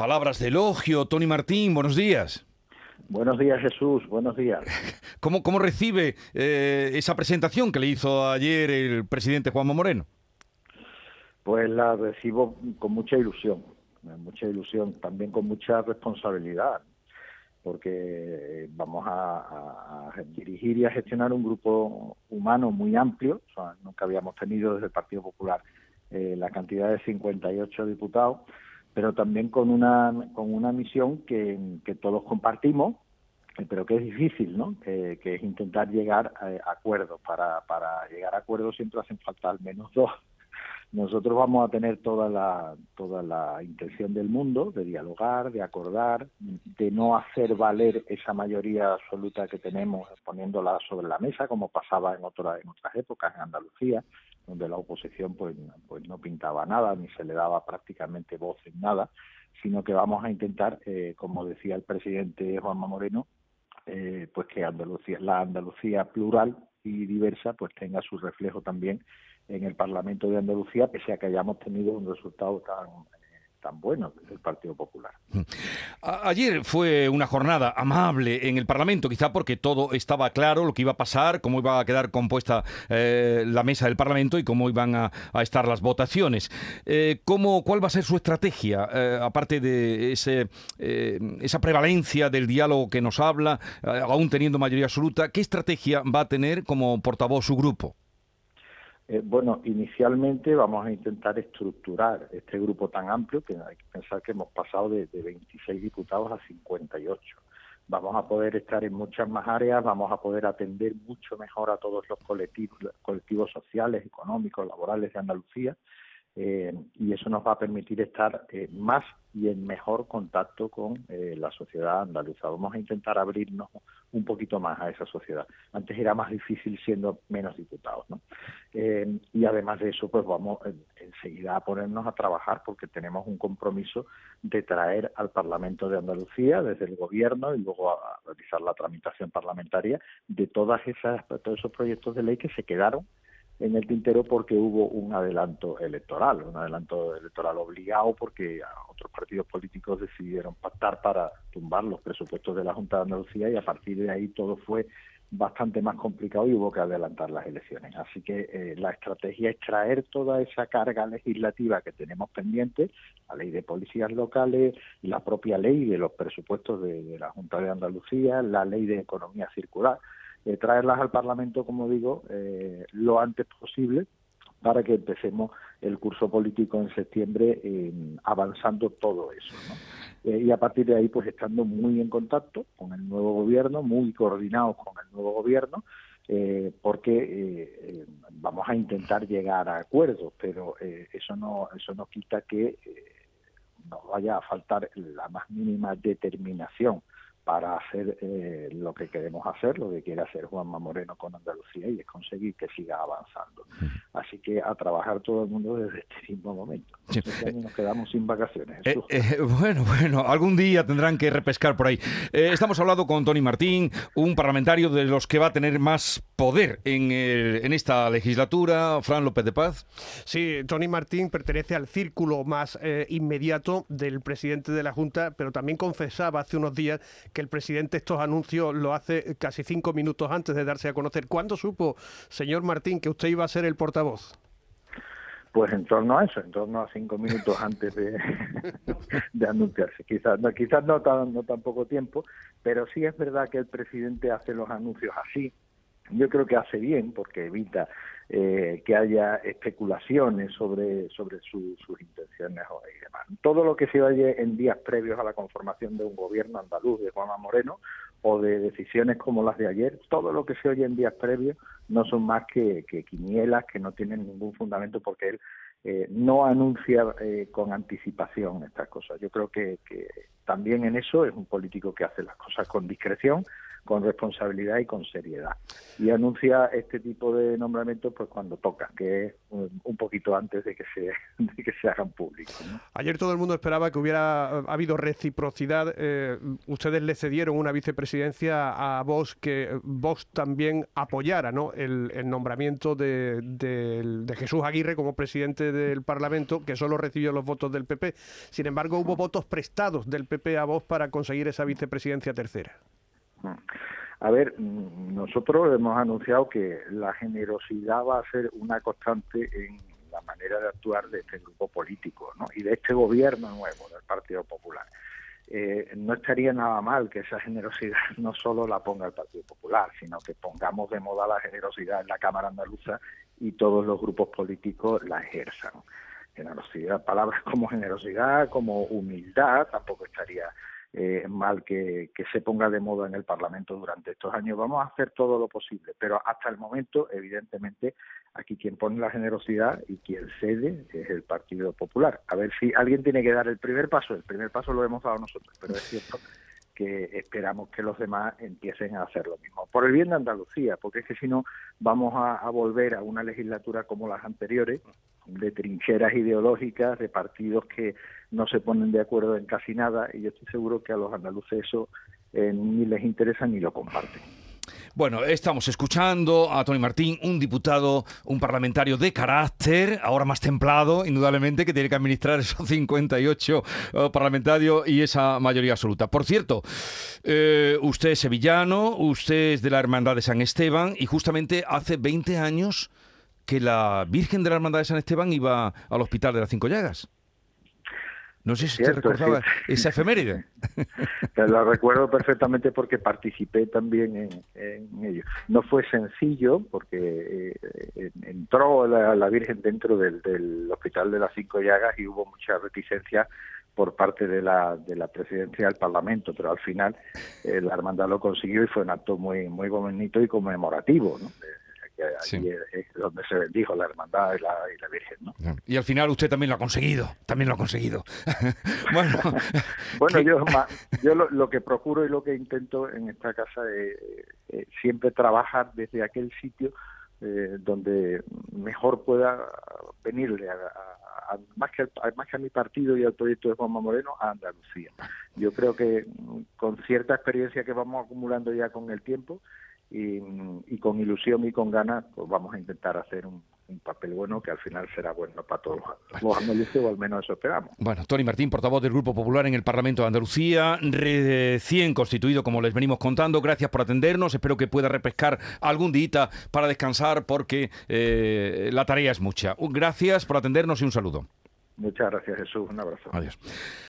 palabras de elogio. Tony Martín, buenos días. Buenos días, Jesús. Buenos días. ¿Cómo, cómo recibe eh, esa presentación que le hizo ayer el presidente Juanma Moreno? Pues la recibo con mucha ilusión, mucha ilusión, también con mucha responsabilidad, porque vamos a, dirigir y a gestionar un grupo humano muy amplio. nunca habíamos tenido desde el Partido Popular eh, la cantidad de 58 diputados pero también con una, con una misión que, que todos compartimos, pero que es difícil, ¿no? Que, es intentar llegar a acuerdos. Para, para llegar a acuerdos siempre hacen falta al menos dos. Nosotros vamos a tener toda la, toda la intención del mundo de dialogar, de acordar, de no hacer valer esa mayoría absoluta que tenemos poniéndola sobre la mesa, como pasaba en, otra, en otras épocas en Andalucía, donde la oposición pues, pues no pintaba nada ni se le daba prácticamente voz en nada, sino que vamos a intentar, eh, como decía el presidente Juanma Moreno, eh, pues que Andalucía, la Andalucía plural y diversa pues tenga su reflejo también en el Parlamento de Andalucía, pese a que hayamos tenido un resultado tan tan bueno el Partido Popular. Ayer fue una jornada amable en el Parlamento, quizá porque todo estaba claro, lo que iba a pasar, cómo iba a quedar compuesta eh, la mesa del Parlamento y cómo iban a, estar las votaciones. Eh, ¿cómo, ¿Cuál va a ser su estrategia, eh, aparte de ese, esa prevalencia del diálogo que nos habla, aún teniendo mayoría absoluta? ¿Qué estrategia va a tener como portavoz su grupo? Eh, bueno, inicialmente vamos a intentar estructurar este grupo tan amplio que hay que pensar que hemos pasado de, 26 diputados a 58. Vamos a poder estar en muchas más áreas, vamos a poder atender mucho mejor a todos los colectivos, colectivos sociales, económicos, laborales de Andalucía eh, y eso nos va a permitir estar eh, más y en mejor contacto con eh, la sociedad andaluza. Vamos a intentar abrirnos un poquito más a esa sociedad. Antes era más difícil siendo menos diputados, ¿no? y además de eso, pues vamos enseguida a ponernos a trabajar porque tenemos un compromiso de traer al Parlamento de Andalucía desde el Gobierno y luego a, realizar la tramitación parlamentaria de todas esas todos esos proyectos de ley que se quedaron en el tintero porque hubo un adelanto electoral, un adelanto electoral obligado porque otros partidos políticos decidieron pactar para tumbar los presupuestos de la Junta de Andalucía y a partir de ahí todo fue bastante más complicado y hubo que adelantar las elecciones. Así que eh, la estrategia es traer toda esa carga legislativa que tenemos pendiente, la ley de policías locales, la propia ley de los presupuestos de la Junta de Andalucía, la ley de economía circular, eh, traerlas al Parlamento, como digo, eh, lo antes posible para que empecemos el curso político en septiembre avanzando todo eso. Eh, y a partir de ahí, pues estando muy en contacto con el nuevo gobierno, muy coordinados con el nuevo gobierno, eh, porque eh, vamos a intentar llegar a acuerdos, pero eso no eso no quita que nos vaya a faltar la más mínima determinación para hacer eh, lo que queremos hacer, lo que quiere hacer Juanma Moreno con Andalucía y es conseguir que siga avanzando. Así que a trabajar todo el mundo desde este mismo momento. Este año nos quedamos sin vacaciones. Eh, eh, bueno, bueno, algún día tendrán que repescar por ahí. estamos hablando con Tony Martín, un parlamentario de los que va a tener más poder en, en esta legislatura, Fran López de Paz. Sí, Tony Martín pertenece al círculo más inmediato del presidente de la Junta, pero también confesaba hace unos días que el presidente estos anuncios lo hace casi cinco minutos antes de darse a conocer. ¿Cuándo supo, señor Martín, que usted iba a ser el portavoz? Pues en torno a eso, en torno a cinco minutos antes de, de anunciarse. Quizás no, quizás no tan, no tan poco tiempo, pero sí es verdad que el presidente hace los anuncios así. Yo creo que hace bien porque evita eh, que haya especulaciones sobre, sobre sus intenciones y demás. Todo lo que se oye en días previos a la conformación de un gobierno andaluz de Juanma Moreno o de decisiones como las de ayer, todo lo que se oye en días previos no son más que, que quinielas que no tienen ningún fundamento porque él eh, no anuncia eh, con anticipación estas cosas. Yo creo que, que también en eso es un político que hace las cosas con discreción, con responsabilidad y con seriedad. Y anuncia este tipo de nombramientos pues cuando toca, que es un poquito antes de que se, de que se hagan públicos. Ayer todo el mundo esperaba que hubiera habido reciprocidad. Eh, ustedes le cedieron una vicepresidencia a Vox, que Vox también apoyara ¿no? el, nombramiento de, de Jesús Aguirre como presidente del Parlamento, que solo recibió los votos del PP. Sin embargo, hubo votos prestados del PP a Vox para conseguir esa vicepresidencia tercera. A ver, nosotros hemos anunciado que la generosidad va a ser una constante en la manera de actuar de este grupo político ¿no? y de este gobierno nuevo del Partido Popular. Eh, no estaría nada mal que esa generosidad no solo la ponga el Partido Popular, sino que pongamos de moda la generosidad en la Cámara Andaluza y todos los grupos políticos la ejerzan. Generosidad, palabras como generosidad, como humildad, tampoco estaría eh, mal que, se ponga de moda en el Parlamento durante estos años. Vamos a hacer todo lo posible, pero hasta el momento, evidentemente, aquí quien pone la generosidad y quien cede es el Partido Popular. A ver si alguien tiene que dar el primer paso. El primer paso lo hemos dado nosotros, pero es cierto que esperamos que los demás empiecen a hacer lo mismo. Por el bien de Andalucía, porque es que si no vamos a volver a una legislatura como las anteriores, de trincheras ideológicas, de partidos que no se ponen de acuerdo en casi nada, y yo estoy seguro que a los andaluces eso ni les interesa ni lo comparten. Bueno, estamos escuchando a Tony Martín, un diputado, un parlamentario de carácter, ahora más templado, indudablemente, que tiene que administrar esos 58 eh, parlamentarios y esa mayoría absoluta. Por cierto, eh, usted es sevillano, usted es de la Hermandad de San Esteban y justamente hace 20 años que la Virgen de la Hermandad de San Esteban iba al Hospital de las Cinco Llagas. No sé si usted recordaba esa efeméride. Lo recuerdo perfectamente porque participé también en, ello. No fue sencillo porque eh, entró la, Virgen dentro del, Hospital de las Cinco Llagas y hubo mucha reticencia por parte de la, de la presidencia del Parlamento, pero al final eh, la hermandad lo consiguió y fue un acto muy muy bonito y conmemorativo. ¿no? Es donde se bendijo la hermandad y la, Virgen. ¿no? Y al final usted también lo ha conseguido, también lo ha conseguido. bueno, bueno yo, yo lo, que procuro y lo que intento en esta casa es siempre trabajar desde aquel sitio eh, donde mejor pueda venirle a, más, que, más que a mi partido y al proyecto de Juanma Moreno, a Andalucía. Yo creo que con cierta experiencia que vamos acumulando ya con el tiempo, y, con ilusión y con ganas pues vamos a intentar hacer un, papel bueno que al final será bueno para todos los andaluces o al menos eso esperamos. Bueno, Tony Martín, portavoz del Grupo Popular en el Parlamento de Andalucía, recién constituido como les venimos contando, gracias por atendernos, espero que pueda repescar algún día para descansar porque eh, la tarea es mucha. Gracias por atendernos y un saludo. Muchas gracias Jesús, un abrazo. Adiós.